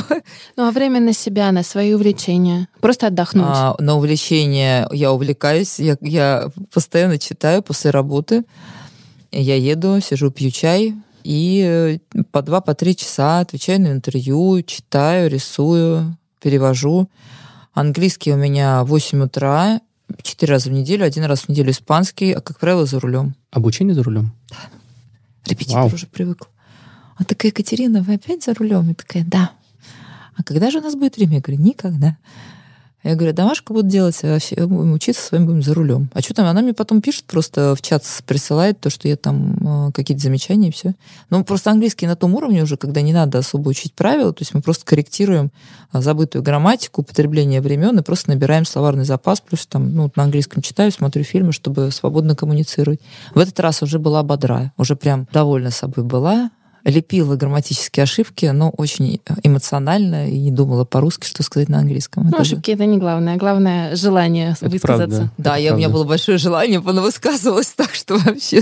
Ну, а время на себя, на свои увлечения? Просто отдохнуть? А, на увлечение я увлекаюсь. Я, я постоянно читаю после работы. Я еду, сижу, пью чай, и э, по два, по три часа отвечаю на интервью, читаю, рисую, перевожу. Английский у меня в 8 утра, четыре раза в неделю, один раз в неделю испанский, а, как правило, за рулем. Обучение за рулем? Да. Репетитор Вау. уже привыкла. А такая, Екатерина, вы опять за рулем? И такая, да. А когда же у нас будет время? Я говорю, никогда. Я говорю, домашку буду делать, а будем учиться, с вами будем за рулем. А что там? Она мне потом пишет, просто в чат присылает то, что я там э, какие-то замечания и все. Ну, просто английский на том уровне уже, когда не надо особо учить правила, то есть мы просто корректируем а, забытую грамматику, употребление времен и просто набираем словарный запас, плюс там, ну, на английском читаю, смотрю фильмы, чтобы свободно коммуницировать. В этот раз уже была бодра, уже прям довольна собой была, лепила грамматические ошибки, но очень эмоционально и не думала по-русски, что сказать на английском. Ну, это ошибки это не главное. Главное желание это высказаться. Правда. Да, я, у меня было большое желание, она высказывалась так, что вообще...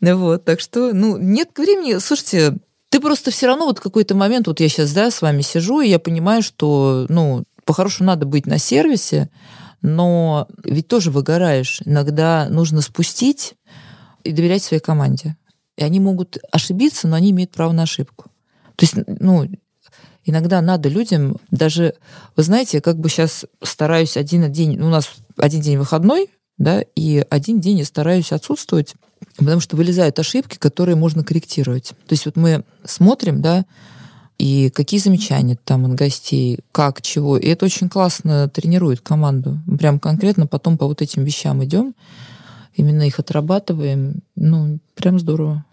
Вот, так что, ну, нет времени. Слушайте, ты просто все равно вот какой-то момент, вот я сейчас, да, с вами сижу, и я понимаю, что, ну, по-хорошему надо быть на сервисе, но ведь тоже выгораешь. Иногда нужно спустить и доверять своей команде. И они могут ошибиться, но они имеют право на ошибку. То есть, ну, иногда надо людям даже, вы знаете, как бы сейчас стараюсь один день, ну, у нас один день выходной, да, и один день я стараюсь отсутствовать, потому что вылезают ошибки, которые можно корректировать. То есть вот мы смотрим, да, и какие замечания там от гостей, как, чего. И это очень классно тренирует команду. Прям конкретно потом по вот этим вещам идем именно их отрабатываем. Ну, прям здорово.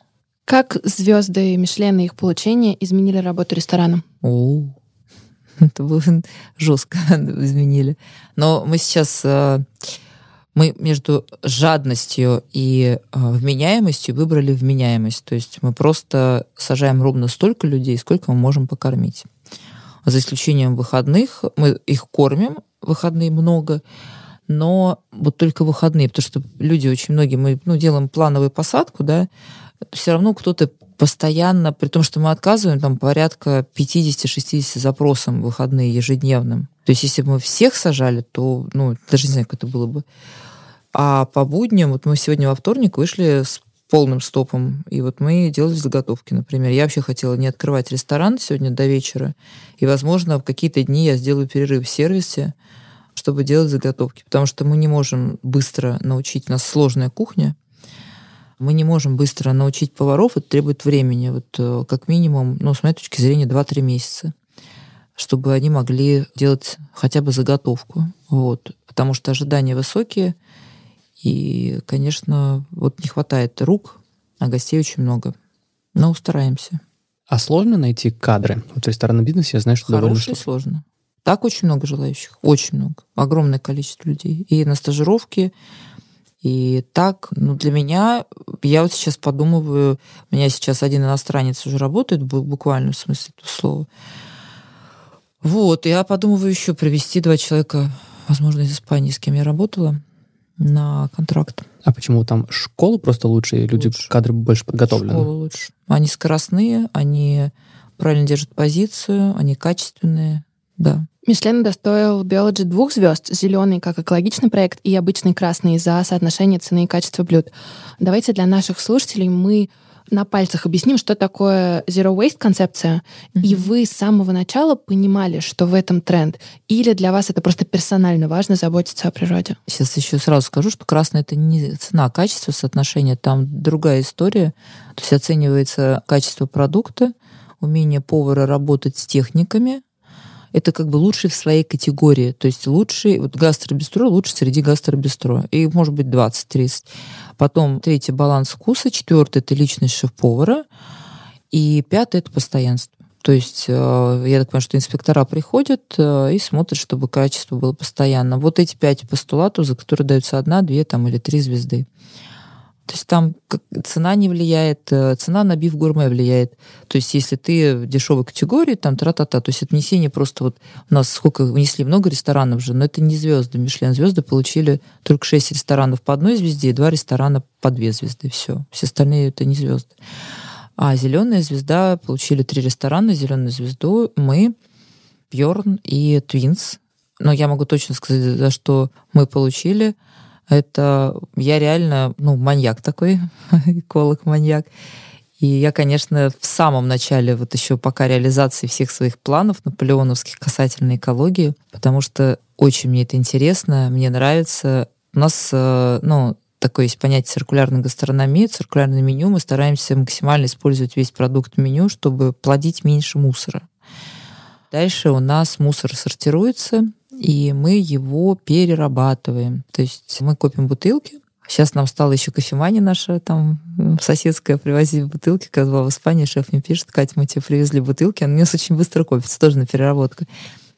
Как звезды Мишлен и их получение изменили работу ресторана? О, это было жестко изменили. Но мы сейчас э, мы между жадностью и э, вменяемостью выбрали вменяемость. То есть мы просто сажаем ровно столько людей, сколько мы можем покормить. За исключением выходных, мы их кормим, выходные много, но вот только выходные, потому что люди очень многие, мы ну, делаем плановую посадку, да, все равно кто-то постоянно, при том, что мы отказываем там порядка 50-60 запросам выходные ежедневным. То есть если бы мы всех сажали, то, ну, даже не знаю, как это было бы. А по будням, вот мы сегодня во вторник вышли с полным стопом, и вот мы делали заготовки, например. Я вообще хотела не открывать ресторан сегодня до вечера, и, возможно, в какие-то дни я сделаю перерыв в сервисе, чтобы делать заготовки, потому что мы не можем быстро научить, у нас сложная кухня, мы не можем быстро научить поваров, это требует времени, вот э, как минимум, ну, с моей точки зрения, 2-3 месяца, чтобы они могли делать хотя бы заготовку, вот, потому что ожидания высокие, и, конечно, вот не хватает рук, а гостей очень много, но стараемся. А сложно найти кадры? Вот в ресторанном бизнесе я знаю, что Хорошие, довольно сложно. Так очень много желающих, очень много, огромное количество людей. И на стажировке, и так, ну, для меня, я вот сейчас подумываю, у меня сейчас один иностранец уже работает, буквально в смысле этого слова. Вот, я подумываю еще привести два человека, возможно, из Испании, с кем я работала, на контракт. А почему там школа просто лучше, и люди, Лучше. кадры больше подготовлены? Школа лучше. Они скоростные, они правильно держат позицию, они качественные, да. Мишлен удостоил Biology двух звезд, зеленый как экологичный проект и обычный красный за соотношение цены и качества блюд. Давайте для наших слушателей мы на пальцах объясним, что такое Zero Waste концепция, и вы с самого начала понимали, что в этом тренд, или для вас это просто персонально важно заботиться о природе? Сейчас еще сразу скажу, что красное это не цена, а качество соотношения, там другая история. То есть оценивается качество продукта, умение повара работать с техниками. Это как бы лучший в своей категории. То есть лучший, вот гастробистро лучше среди гастробистро. И может быть 20-30. Потом третий баланс вкуса, четвертый это личность шеф-повара, и пятый это постоянство. То есть, э, я так понимаю, что инспектора приходят э, и смотрят, чтобы качество было постоянно. Вот эти пять постулатов, за которые даются одна, две там, или три звезды. То есть там цена не влияет, э, цена на биф гурме влияет. То есть если ты в дешевой категории, там тра-та-та, то есть это внесение просто вот у нас сколько внесли, много ресторанов же, но это не звезды. Мишлен звезды получили только шесть ресторанов по одной звезде и два ресторана по две звезды. Все. Все остальные это не звезды. А зеленая звезда получили три ресторана. Зеленую звезду мы, Бьорн и Твинс. Но я могу точно сказать, за что мы получили. Это я реально, ну, маньяк такой, эколог-маньяк. И я, конечно, в самом начале, вот еще пока реализации всех своих планов наполеоновских касательно экологии, потому что очень мне это интересно, мне нравится. У нас, э, ну, такое есть понятие циркулярной гастрономии, циркулярное меню. Мы стараемся максимально использовать весь продукт меню, чтобы плодить меньше мусора. Дальше у нас мусор сортируется, и мы его перерабатываем. То есть мы копим бутылки. Сейчас нам стала еще кофемания наша там соседская привозить бутылки. Когда была в Испании, шеф мне пишет, Катя, мы тебе привезли бутылки. Они у нас очень быстро копятся, тоже на переработку.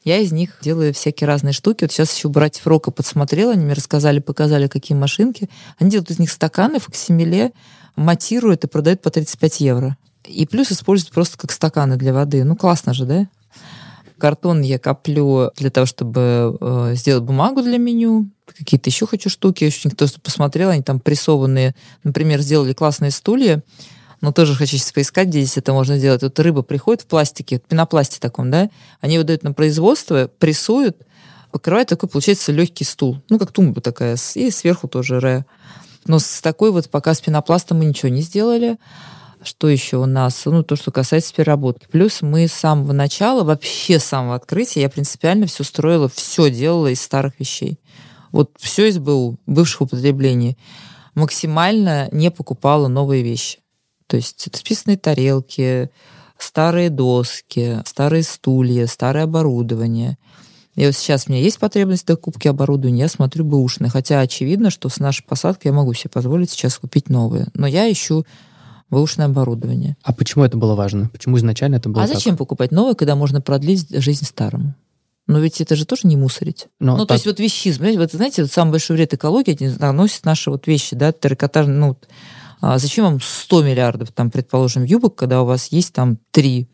Я из них делаю всякие разные штуки. Вот сейчас еще братьев Рока подсмотрела, они мне рассказали, показали, какие машинки. Они делают из них стаканы, фоксимиле, матируют и продают по 35 евро. И плюс используют просто как стаканы для воды. Ну, классно же, да? Картон я коплю для того, чтобы э, сделать бумагу для меню. Какие-то еще хочу штуки. Очень кто что посмотрел, они там прессованные. Например, сделали классные стулья. Но тоже хочу сейчас поискать, где здесь это можно делать. Вот рыба приходит в пластике, в пенопласте таком, да, они выдают на производство, прессуют, покрывают, такой получается легкий стул. Ну, как тумба такая, и сверху тоже ре. Но с такой вот пока с пенопластом мы ничего не сделали. Что еще у нас? Ну, то, что касается переработки. Плюс мы с самого начала, вообще с самого открытия, я принципиально все строила, все делала из старых вещей. Вот все из БУ, бывших употреблений. Максимально не покупала новые вещи. То есть это списанные тарелки, старые доски, старые стулья, старое оборудование. И вот сейчас у меня есть потребность в докупке оборудования, я смотрю бэушное. Хотя очевидно, что с нашей посадкой я могу себе позволить сейчас купить новые. Но я ищу бэушное оборудование. А почему это было важно? Почему изначально это было а так? зачем покупать новое, когда можно продлить жизнь старому? Но ведь это же тоже не мусорить. Но ну, то так- есть вот вещизм. Знаете, вот, знаете, вот самый большой вред экологии это наносят наши вот вещи, да, трикотажные. Ну, а зачем вам 100 миллиардов, там, предположим, юбок, когда у вас есть там 3?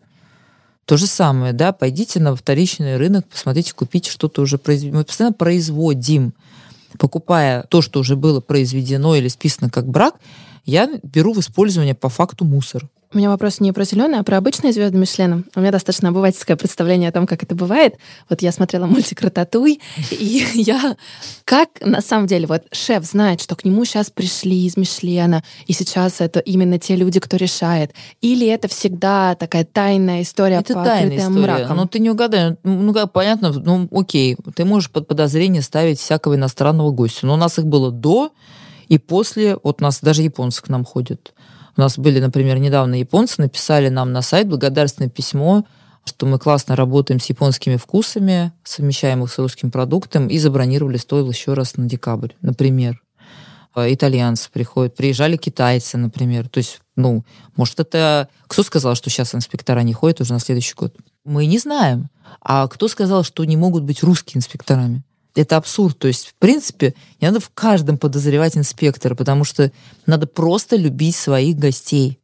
То же самое, да, пойдите на вторичный рынок, посмотрите, купите что-то уже произведено. Мы постоянно производим. Покупая то, что уже было произведено или списано как брак, я беру в использование по факту мусор. У меня вопрос не про зеленый, а про обычные звезды Мишлена. У меня достаточно обывательское представление о том, как это бывает. Вот я смотрела мультик «Рататуй», и я... Как на самом деле, вот шеф знает, что к нему сейчас пришли из Мишлена, и сейчас это именно те люди, кто решает? Или это всегда такая тайная история, Это тайная история. мраком? Ну, ты не угадаешь. Ну, как понятно, ну, окей, ты можешь под подозрение ставить всякого иностранного гостя. Но у нас их было до и после. Вот у нас даже японцы к нам ходят. У нас были, например, недавно японцы написали нам на сайт благодарственное письмо, что мы классно работаем с японскими вкусами, совмещаем их с русским продуктом, и забронировали стоил еще раз на декабрь, например. А, Итальянцы приходят, приезжали китайцы, например. То есть, ну, может, это... Кто сказал, что сейчас инспектора не ходят уже на следующий год? Мы не знаем. А кто сказал, что не могут быть русские инспекторами? Это абсурд. То есть, в принципе, не надо в каждом подозревать инспектора, потому что надо просто любить своих гостей.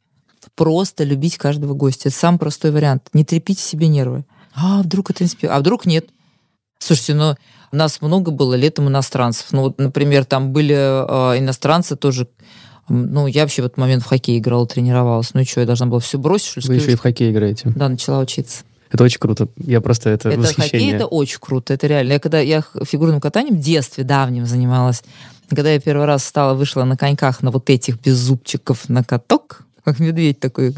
Просто любить каждого гостя. Это самый простой вариант. Не трепите себе нервы. А вдруг это инспектор? А вдруг нет? Слушайте, ну, нас много было летом иностранцев. Ну, вот, например, там были э, иностранцы тоже. Ну, я вообще в этот момент в хоккей играла, тренировалась. Ну и что, я должна была все бросить, что ли? Вы еще и в хоккей играете. Да, начала учиться. Это очень круто. Я просто это, это восхищение. Хоккей это очень круто, это реально. Я когда я фигурным катанием в детстве давним занималась, когда я первый раз стала, вышла на коньках на вот этих беззубчиков на каток, как медведь такой.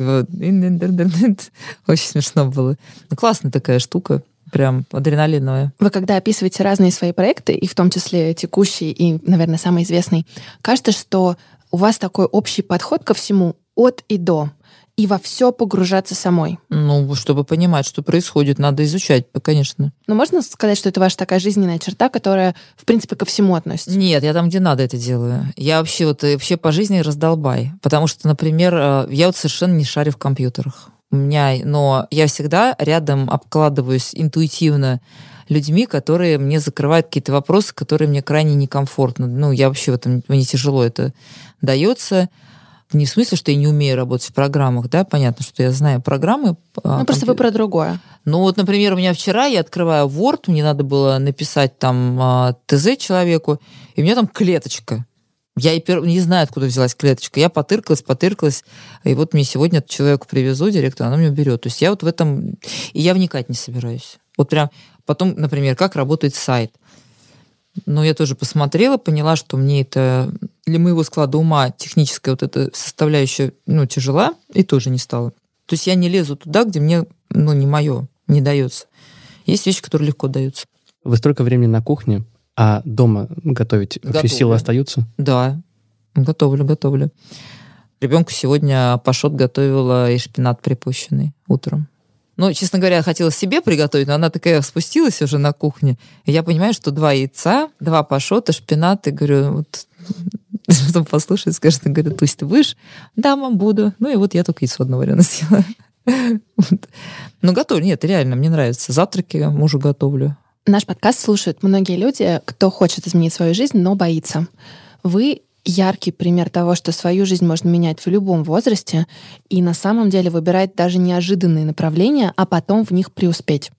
Очень смешно было. Ну, классная такая штука прям адреналиновая. Вы когда описываете разные свои проекты, и в том числе текущий и, наверное, самый известный, кажется, что у вас такой общий подход ко всему от и до и во все погружаться самой. Ну, чтобы понимать, что происходит, надо изучать, конечно. Но можно сказать, что это ваша такая жизненная черта, которая, в принципе, ко всему относится? Нет, я там, где надо, это делаю. Я вообще вот вообще по жизни раздолбай. Потому что, например, э, я вот совершенно не шарю в компьютерах. У меня, но я всегда рядом обкладываюсь интуитивно людьми, которые мне закрывают какие-то вопросы, которые мне крайне некомфортно. Ну, я вообще в этом, мне тяжело это дается. Не в смысле, что я не умею работать в программах, да, понятно, что я знаю программы. А, ну, просто вы про другое. Ну, вот, например, у меня вчера я открываю Word, мне надо было написать там а, ТЗ человеку, и у меня там клеточка. Я и не знаю, откуда взялась клеточка. Я потыркалась, потыркалась, и вот мне сегодня человеку привезу, директор, она мне уберет. То есть я вот в этом... И я вникать не собираюсь. Вот прям потом, например, как работает сайт. Но я тоже посмотрела, поняла, что мне это для моего склада ума техническая вот эта составляющая ну, тяжела, и тоже не стала. То есть я не лезу туда, где мне ну, не мое, не дается. Есть вещи, которые легко даются. Вы столько времени на кухне, а дома готовить готовлю. вообще силы остаются? Да, готовлю, готовлю. Ребенку сегодня пашот готовила и шпинат припущенный утром. Ну, честно говоря, хотела себе приготовить, но она такая спустилась уже на кухне. Я понимаю, что два яйца, два пашота, шпинат. И говорю, вот потом послушает, скажет, говорю, Тусь, ты будешь? Да, мам, буду. Ну и вот я только яйцо одно вареное съела. вот. Ну, готовлю. Нет, реально, мне нравится. Завтраки мужу готовлю. Наш подкаст слушают многие люди, кто хочет изменить свою жизнь, но боится. Вы яркий пример того, что свою жизнь можно менять в любом возрасте и на самом деле выбирать даже неожиданные направления, а потом в них преуспеть.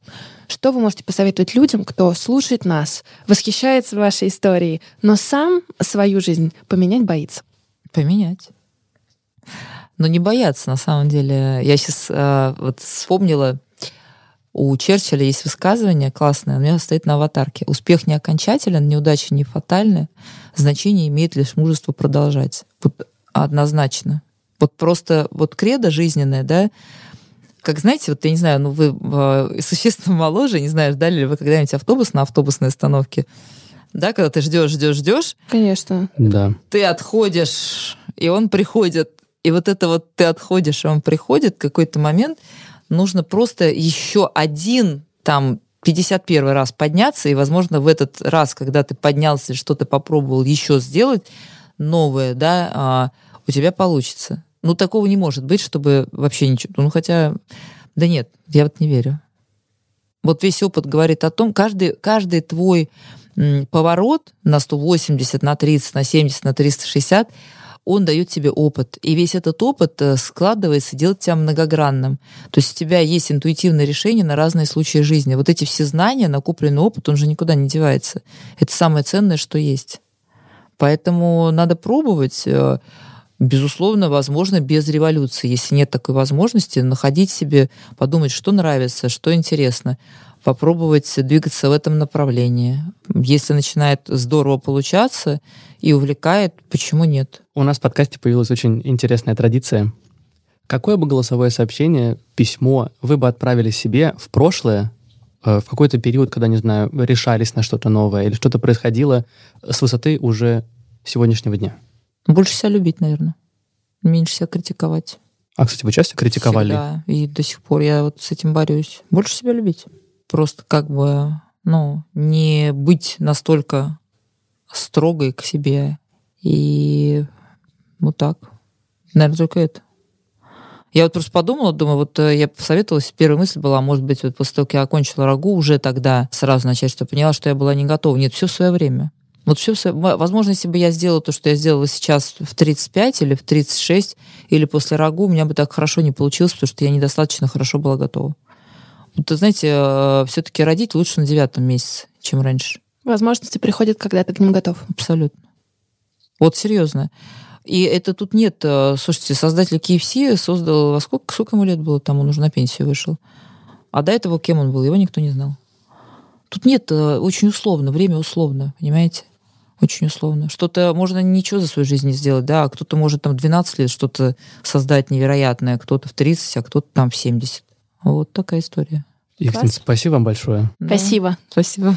Что вы можете посоветовать людям, кто слушает нас, восхищается вашей историей, но сам свою жизнь поменять боится? Поменять. Но не бояться, на самом деле. Я сейчас э, вот вспомнила, у Черчилля есть высказывание классное, у меня стоит на аватарке. Успех не окончателен, неудача не фатальны, значение имеет лишь мужество продолжать. Вот однозначно. Вот просто вот кредо жизненное, да, как знаете, вот я не знаю, ну вы э, существенно моложе, не знаю, ждали ли вы когда-нибудь автобус на автобусной остановке, да, когда ты ждешь, ждешь, ждешь. Конечно. Да. Ты отходишь, и он приходит. И вот это вот ты отходишь, и он приходит, какой-то момент нужно просто еще один там 51 раз подняться, и, возможно, в этот раз, когда ты поднялся, что-то попробовал еще сделать новое, да, а, у тебя получится. Ну, такого не может быть, чтобы вообще ничего... Ну, хотя... Да нет, я вот не верю. Вот весь опыт говорит о том, каждый, каждый твой поворот на 180, на 30, на 70, на 360, он дает тебе опыт. И весь этот опыт э, складывается, делает тебя многогранным. То есть у тебя есть интуитивное решение на разные случаи жизни. Вот эти все знания, накопленный опыт, он же никуда не девается. Это самое ценное, что есть. Поэтому надо пробовать. Э, безусловно, возможно, без революции. Если нет такой возможности, находить себе, подумать, что нравится, что интересно попробовать двигаться в этом направлении. Если начинает здорово получаться и увлекает, почему нет? У нас в подкасте появилась очень интересная традиция. Какое бы голосовое сообщение, письмо вы бы отправили себе в прошлое, э, в какой-то период, когда, не знаю, решались на что-то новое или что-то происходило с высоты уже сегодняшнего дня? Больше себя любить, наверное. Меньше себя критиковать. А, кстати, вы часто критиковали? Да, и до сих пор я вот с этим борюсь. Больше себя любить просто как бы, ну, не быть настолько строгой к себе. И вот так. Наверное, только это. Я вот просто подумала, думаю, вот э, я посоветовалась, первая мысль была, может быть, вот после того, как я окончила РАГУ, уже тогда сразу начать, что поняла, что я была не готова. Нет, все в свое время. Вот все, все возможно, если бы я сделала то, что я сделала сейчас в 35 или в 36, или после РАГУ, у меня бы так хорошо не получилось, потому что я недостаточно хорошо была готова. Вот, знаете, э, все-таки родить лучше на девятом месяце, чем раньше. Возможности приходят, когда ты к ним готов. Абсолютно. Вот серьезно. И это тут нет... э, Слушайте, создатель KFC создал... Во сколько, сколько ему лет было? Там он уже на пенсию вышел. А до этого кем он был? Его никто не знал. Тут нет... э, Очень условно. Время условно. Понимаете? Очень условно. Что-то можно ничего за свою жизнь не сделать, да, а кто-то может там в 12 лет что-то создать невероятное, кто-то в 30, а кто-то там в 70. Вот такая история. Екатерина, спасибо вам большое. Да. Спасибо. Спасибо.